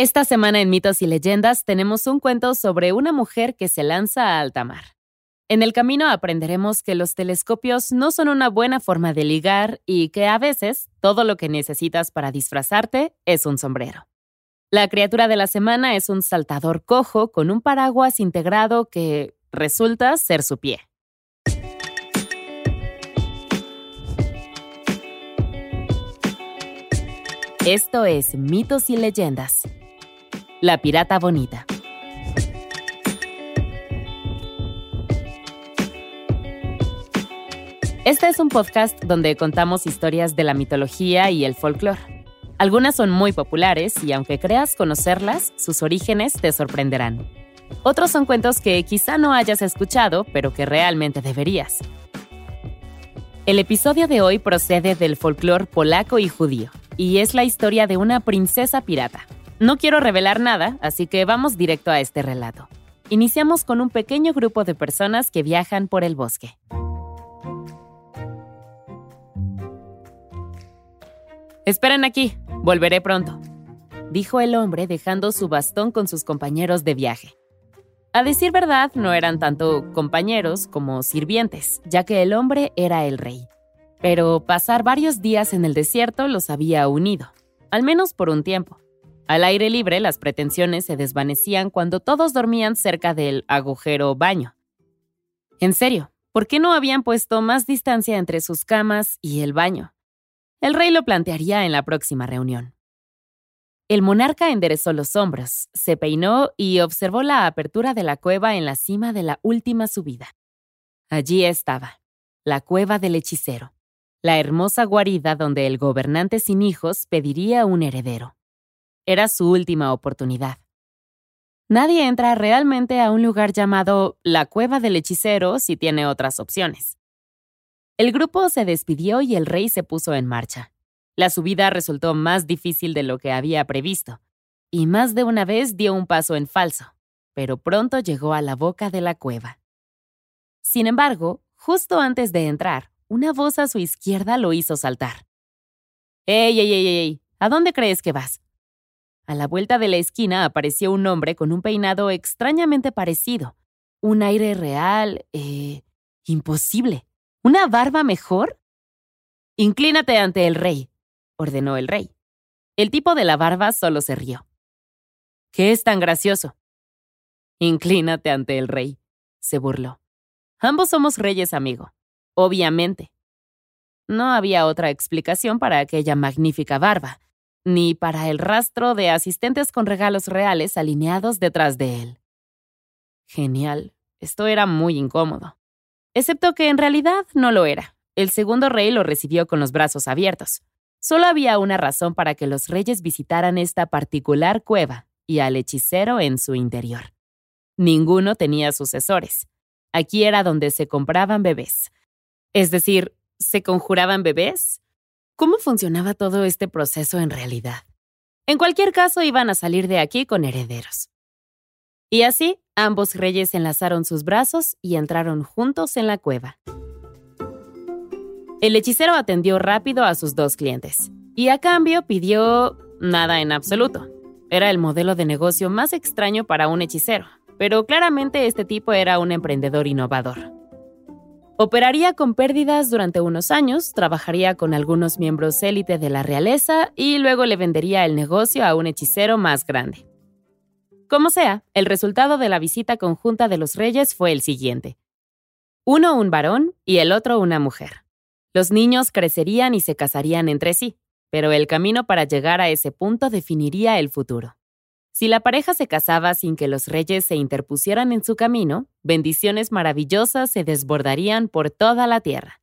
Esta semana en Mitos y Leyendas tenemos un cuento sobre una mujer que se lanza a alta mar. En el camino aprenderemos que los telescopios no son una buena forma de ligar y que a veces todo lo que necesitas para disfrazarte es un sombrero. La criatura de la semana es un saltador cojo con un paraguas integrado que resulta ser su pie. Esto es Mitos y Leyendas la Pirata Bonita. Este es un podcast donde contamos historias de la mitología y el folclore. Algunas son muy populares y aunque creas conocerlas, sus orígenes te sorprenderán. Otros son cuentos que quizá no hayas escuchado, pero que realmente deberías. El episodio de hoy procede del folclore polaco y judío, y es la historia de una princesa pirata, no quiero revelar nada, así que vamos directo a este relato. Iniciamos con un pequeño grupo de personas que viajan por el bosque. Esperen aquí, volveré pronto, dijo el hombre dejando su bastón con sus compañeros de viaje. A decir verdad, no eran tanto compañeros como sirvientes, ya que el hombre era el rey. Pero pasar varios días en el desierto los había unido, al menos por un tiempo. Al aire libre, las pretensiones se desvanecían cuando todos dormían cerca del agujero baño. En serio, ¿por qué no habían puesto más distancia entre sus camas y el baño? El rey lo plantearía en la próxima reunión. El monarca enderezó los hombros, se peinó y observó la apertura de la cueva en la cima de la última subida. Allí estaba, la cueva del hechicero, la hermosa guarida donde el gobernante sin hijos pediría un heredero. Era su última oportunidad. Nadie entra realmente a un lugar llamado la cueva del hechicero si tiene otras opciones. El grupo se despidió y el rey se puso en marcha. La subida resultó más difícil de lo que había previsto, y más de una vez dio un paso en falso, pero pronto llegó a la boca de la cueva. Sin embargo, justo antes de entrar, una voz a su izquierda lo hizo saltar. ¡Ey, ey, ey, ey! ¿A dónde crees que vas? A la vuelta de la esquina apareció un hombre con un peinado extrañamente parecido, un aire real, eh, imposible. ¿Una barba mejor? Inclínate ante el rey, ordenó el rey. El tipo de la barba solo se rió. ¿Qué es tan gracioso? Inclínate ante el rey, se burló. Ambos somos reyes, amigo. Obviamente. No había otra explicación para aquella magnífica barba, ni para el rastro de asistentes con regalos reales alineados detrás de él. Genial. Esto era muy incómodo. Excepto que en realidad no lo era. El segundo rey lo recibió con los brazos abiertos. Solo había una razón para que los reyes visitaran esta particular cueva y al hechicero en su interior. Ninguno tenía sucesores. Aquí era donde se compraban bebés. Es decir, ¿se conjuraban bebés? ¿Cómo funcionaba todo este proceso en realidad? En cualquier caso, iban a salir de aquí con herederos. Y así, ambos reyes enlazaron sus brazos y entraron juntos en la cueva. El hechicero atendió rápido a sus dos clientes y a cambio pidió nada en absoluto. Era el modelo de negocio más extraño para un hechicero, pero claramente este tipo era un emprendedor innovador. Operaría con pérdidas durante unos años, trabajaría con algunos miembros élite de la realeza y luego le vendería el negocio a un hechicero más grande. Como sea, el resultado de la visita conjunta de los reyes fue el siguiente. Uno un varón y el otro una mujer. Los niños crecerían y se casarían entre sí, pero el camino para llegar a ese punto definiría el futuro. Si la pareja se casaba sin que los reyes se interpusieran en su camino, bendiciones maravillosas se desbordarían por toda la tierra.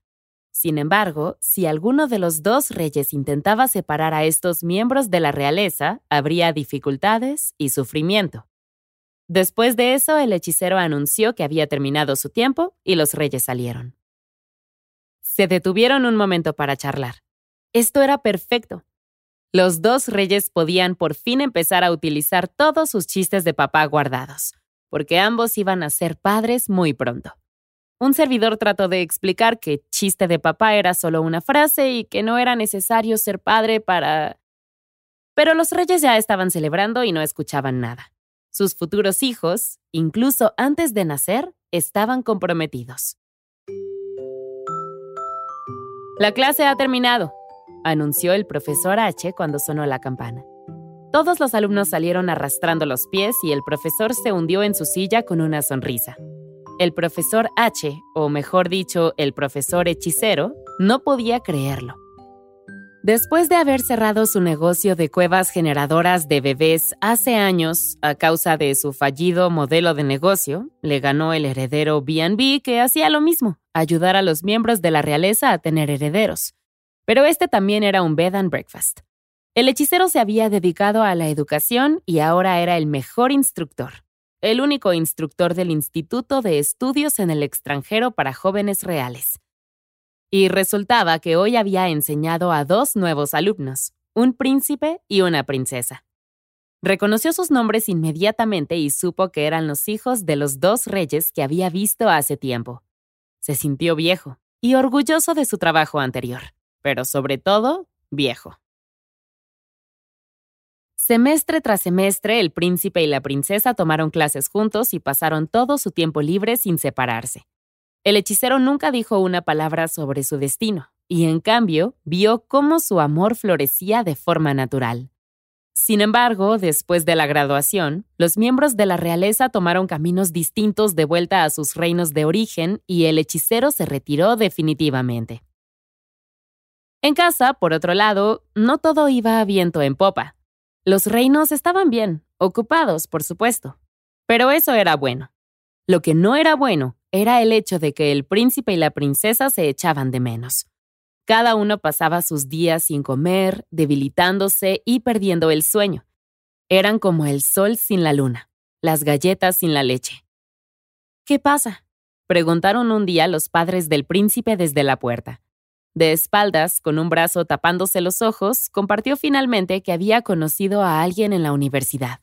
Sin embargo, si alguno de los dos reyes intentaba separar a estos miembros de la realeza, habría dificultades y sufrimiento. Después de eso, el hechicero anunció que había terminado su tiempo y los reyes salieron. Se detuvieron un momento para charlar. Esto era perfecto. Los dos reyes podían por fin empezar a utilizar todos sus chistes de papá guardados, porque ambos iban a ser padres muy pronto. Un servidor trató de explicar que chiste de papá era solo una frase y que no era necesario ser padre para... Pero los reyes ya estaban celebrando y no escuchaban nada. Sus futuros hijos, incluso antes de nacer, estaban comprometidos. La clase ha terminado, anunció el profesor H cuando sonó la campana. Todos los alumnos salieron arrastrando los pies y el profesor se hundió en su silla con una sonrisa. El profesor H, o mejor dicho, el profesor hechicero, no podía creerlo. Después de haber cerrado su negocio de cuevas generadoras de bebés hace años a causa de su fallido modelo de negocio, le ganó el heredero B&B que hacía lo mismo, ayudar a los miembros de la realeza a tener herederos. Pero este también era un bed and breakfast. El hechicero se había dedicado a la educación y ahora era el mejor instructor el único instructor del Instituto de Estudios en el extranjero para jóvenes reales. Y resultaba que hoy había enseñado a dos nuevos alumnos, un príncipe y una princesa. Reconoció sus nombres inmediatamente y supo que eran los hijos de los dos reyes que había visto hace tiempo. Se sintió viejo y orgulloso de su trabajo anterior, pero sobre todo viejo. Semestre tras semestre, el príncipe y la princesa tomaron clases juntos y pasaron todo su tiempo libre sin separarse. El hechicero nunca dijo una palabra sobre su destino, y en cambio vio cómo su amor florecía de forma natural. Sin embargo, después de la graduación, los miembros de la realeza tomaron caminos distintos de vuelta a sus reinos de origen y el hechicero se retiró definitivamente. En casa, por otro lado, no todo iba a viento en popa. Los reinos estaban bien, ocupados, por supuesto. Pero eso era bueno. Lo que no era bueno era el hecho de que el príncipe y la princesa se echaban de menos. Cada uno pasaba sus días sin comer, debilitándose y perdiendo el sueño. Eran como el sol sin la luna, las galletas sin la leche. ¿Qué pasa? preguntaron un día los padres del príncipe desde la puerta. De espaldas, con un brazo tapándose los ojos, compartió finalmente que había conocido a alguien en la universidad.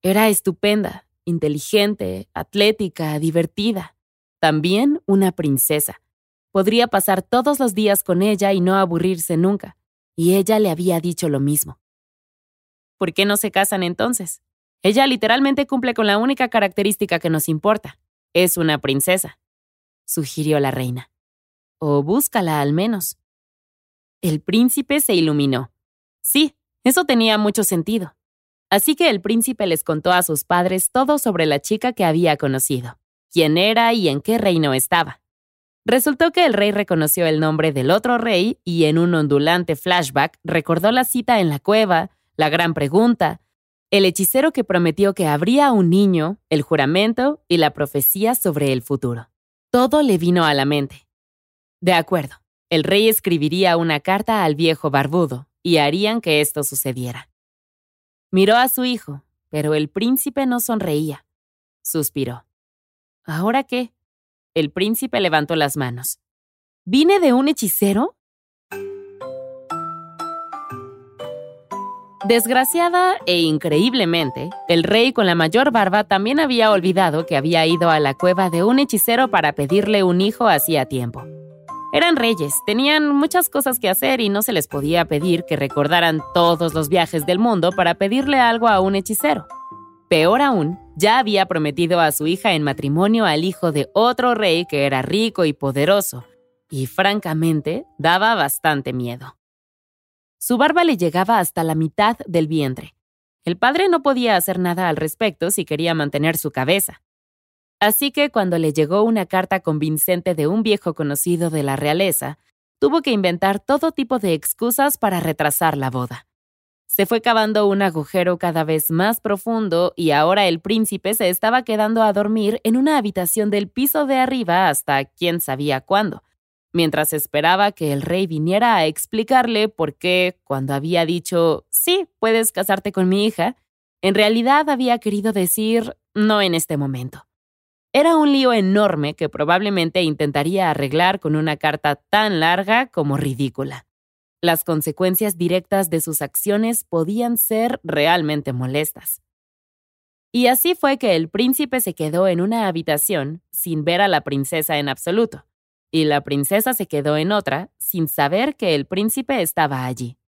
Era estupenda, inteligente, atlética, divertida. También una princesa. Podría pasar todos los días con ella y no aburrirse nunca. Y ella le había dicho lo mismo. ¿Por qué no se casan entonces? Ella literalmente cumple con la única característica que nos importa. Es una princesa, sugirió la reina. O búscala al menos. El príncipe se iluminó. Sí, eso tenía mucho sentido. Así que el príncipe les contó a sus padres todo sobre la chica que había conocido, quién era y en qué reino estaba. Resultó que el rey reconoció el nombre del otro rey y en un ondulante flashback recordó la cita en la cueva, la gran pregunta, el hechicero que prometió que habría un niño, el juramento y la profecía sobre el futuro. Todo le vino a la mente. De acuerdo. El rey escribiría una carta al viejo barbudo y harían que esto sucediera. Miró a su hijo, pero el príncipe no sonreía. Suspiró. ¿Ahora qué? El príncipe levantó las manos. ¿Vine de un hechicero? Desgraciada e increíblemente, el rey con la mayor barba también había olvidado que había ido a la cueva de un hechicero para pedirle un hijo hacía tiempo. Eran reyes, tenían muchas cosas que hacer y no se les podía pedir que recordaran todos los viajes del mundo para pedirle algo a un hechicero. Peor aún, ya había prometido a su hija en matrimonio al hijo de otro rey que era rico y poderoso, y francamente daba bastante miedo. Su barba le llegaba hasta la mitad del vientre. El padre no podía hacer nada al respecto si quería mantener su cabeza. Así que cuando le llegó una carta convincente de un viejo conocido de la realeza, tuvo que inventar todo tipo de excusas para retrasar la boda. Se fue cavando un agujero cada vez más profundo y ahora el príncipe se estaba quedando a dormir en una habitación del piso de arriba hasta quién sabía cuándo, mientras esperaba que el rey viniera a explicarle por qué, cuando había dicho, sí, puedes casarte con mi hija, en realidad había querido decir, no en este momento. Era un lío enorme que probablemente intentaría arreglar con una carta tan larga como ridícula. Las consecuencias directas de sus acciones podían ser realmente molestas. Y así fue que el príncipe se quedó en una habitación sin ver a la princesa en absoluto, y la princesa se quedó en otra sin saber que el príncipe estaba allí.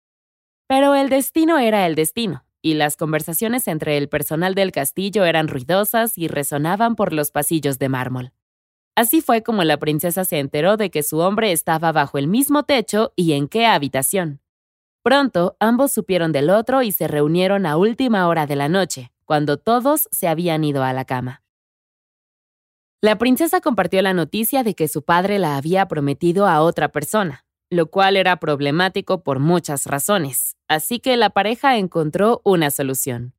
Pero el destino era el destino, y las conversaciones entre el personal del castillo eran ruidosas y resonaban por los pasillos de mármol. Así fue como la princesa se enteró de que su hombre estaba bajo el mismo techo y en qué habitación. Pronto ambos supieron del otro y se reunieron a última hora de la noche, cuando todos se habían ido a la cama. La princesa compartió la noticia de que su padre la había prometido a otra persona, lo cual era problemático por muchas razones, así que la pareja encontró una solución.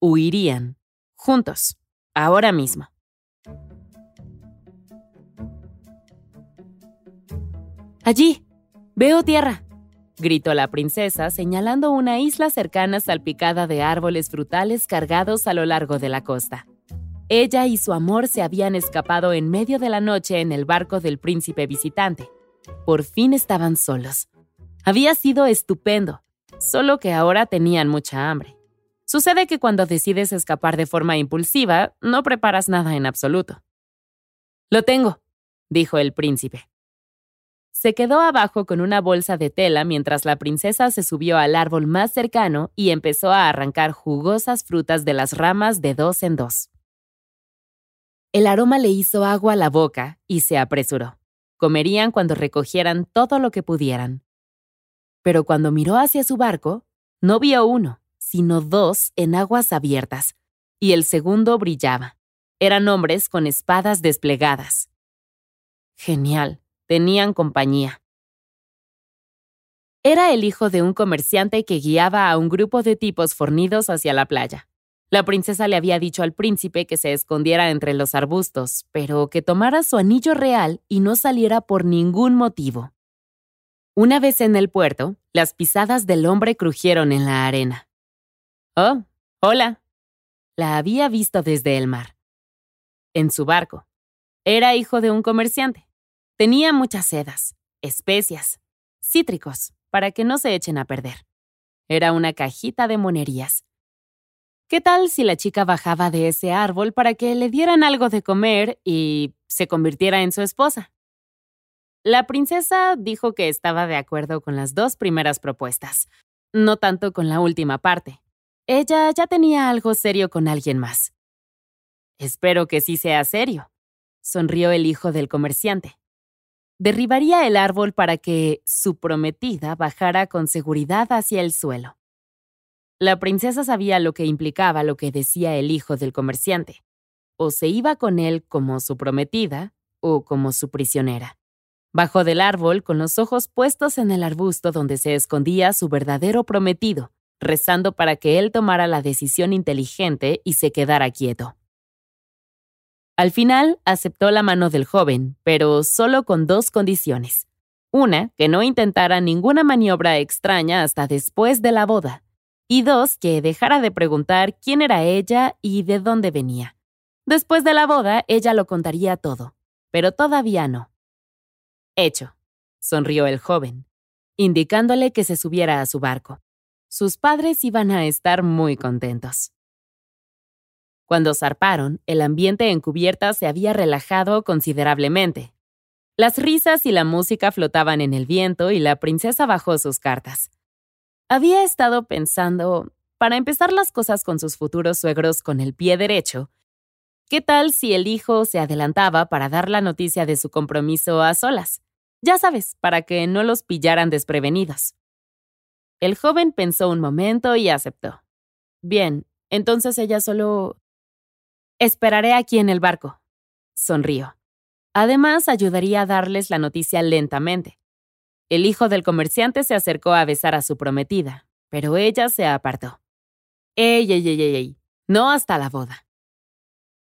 Huirían, juntos, ahora mismo. Allí, veo tierra, gritó la princesa señalando una isla cercana salpicada de árboles frutales cargados a lo largo de la costa. Ella y su amor se habían escapado en medio de la noche en el barco del príncipe visitante. Por fin estaban solos. Había sido estupendo, solo que ahora tenían mucha hambre. Sucede que cuando decides escapar de forma impulsiva, no preparas nada en absoluto. Lo tengo, dijo el príncipe. Se quedó abajo con una bolsa de tela mientras la princesa se subió al árbol más cercano y empezó a arrancar jugosas frutas de las ramas de dos en dos. El aroma le hizo agua a la boca y se apresuró. Comerían cuando recogieran todo lo que pudieran. Pero cuando miró hacia su barco, no vio uno, sino dos en aguas abiertas, y el segundo brillaba. Eran hombres con espadas desplegadas. Genial, Tenían compañía. Era el hijo de un comerciante que guiaba a un grupo de tipos fornidos hacia la playa. La princesa le había dicho al príncipe que se escondiera entre los arbustos, pero que tomara su anillo real y no saliera por ningún motivo. Una vez en el puerto, las pisadas del hombre crujieron en la arena. Oh, hola. La había visto desde el mar. En su barco. Era hijo de un comerciante. Tenía muchas sedas, especias, cítricos, para que no se echen a perder. Era una cajita de monerías. ¿Qué tal si la chica bajaba de ese árbol para que le dieran algo de comer y se convirtiera en su esposa? La princesa dijo que estaba de acuerdo con las dos primeras propuestas, no tanto con la última parte. Ella ya tenía algo serio con alguien más. Espero que sí sea serio, sonrió el hijo del comerciante derribaría el árbol para que su prometida bajara con seguridad hacia el suelo. La princesa sabía lo que implicaba lo que decía el hijo del comerciante. O se iba con él como su prometida o como su prisionera. Bajó del árbol con los ojos puestos en el arbusto donde se escondía su verdadero prometido, rezando para que él tomara la decisión inteligente y se quedara quieto. Al final aceptó la mano del joven, pero solo con dos condiciones. Una, que no intentara ninguna maniobra extraña hasta después de la boda. Y dos, que dejara de preguntar quién era ella y de dónde venía. Después de la boda, ella lo contaría todo, pero todavía no. Hecho, sonrió el joven, indicándole que se subiera a su barco. Sus padres iban a estar muy contentos. Cuando zarparon, el ambiente en cubierta se había relajado considerablemente. Las risas y la música flotaban en el viento y la princesa bajó sus cartas. Había estado pensando, para empezar las cosas con sus futuros suegros con el pie derecho, ¿qué tal si el hijo se adelantaba para dar la noticia de su compromiso a solas? Ya sabes, para que no los pillaran desprevenidos. El joven pensó un momento y aceptó. Bien, entonces ella solo Esperaré aquí en el barco. Sonrió. Además, ayudaría a darles la noticia lentamente. El hijo del comerciante se acercó a besar a su prometida, pero ella se apartó. ¡Ey, ey, ey, ey! No hasta la boda.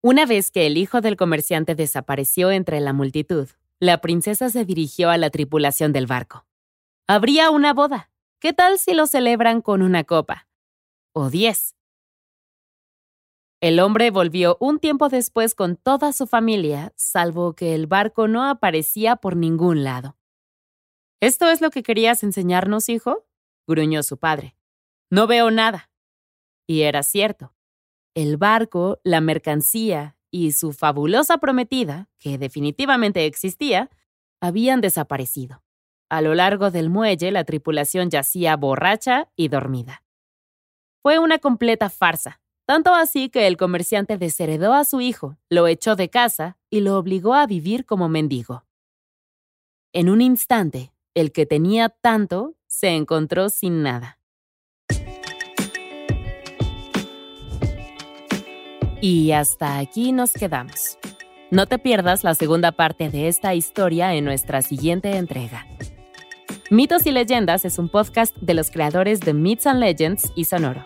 Una vez que el hijo del comerciante desapareció entre la multitud, la princesa se dirigió a la tripulación del barco. Habría una boda. ¿Qué tal si lo celebran con una copa? O diez. El hombre volvió un tiempo después con toda su familia, salvo que el barco no aparecía por ningún lado. ¿Esto es lo que querías enseñarnos, hijo? gruñó su padre. No veo nada. Y era cierto. El barco, la mercancía y su fabulosa prometida, que definitivamente existía, habían desaparecido. A lo largo del muelle la tripulación yacía borracha y dormida. Fue una completa farsa, tanto así que el comerciante desheredó a su hijo, lo echó de casa y lo obligó a vivir como mendigo. En un instante, el que tenía tanto se encontró sin nada. Y hasta aquí nos quedamos. No te pierdas la segunda parte de esta historia en nuestra siguiente entrega. Mitos y Leyendas es un podcast de los creadores de Myths and Legends y Sonoro.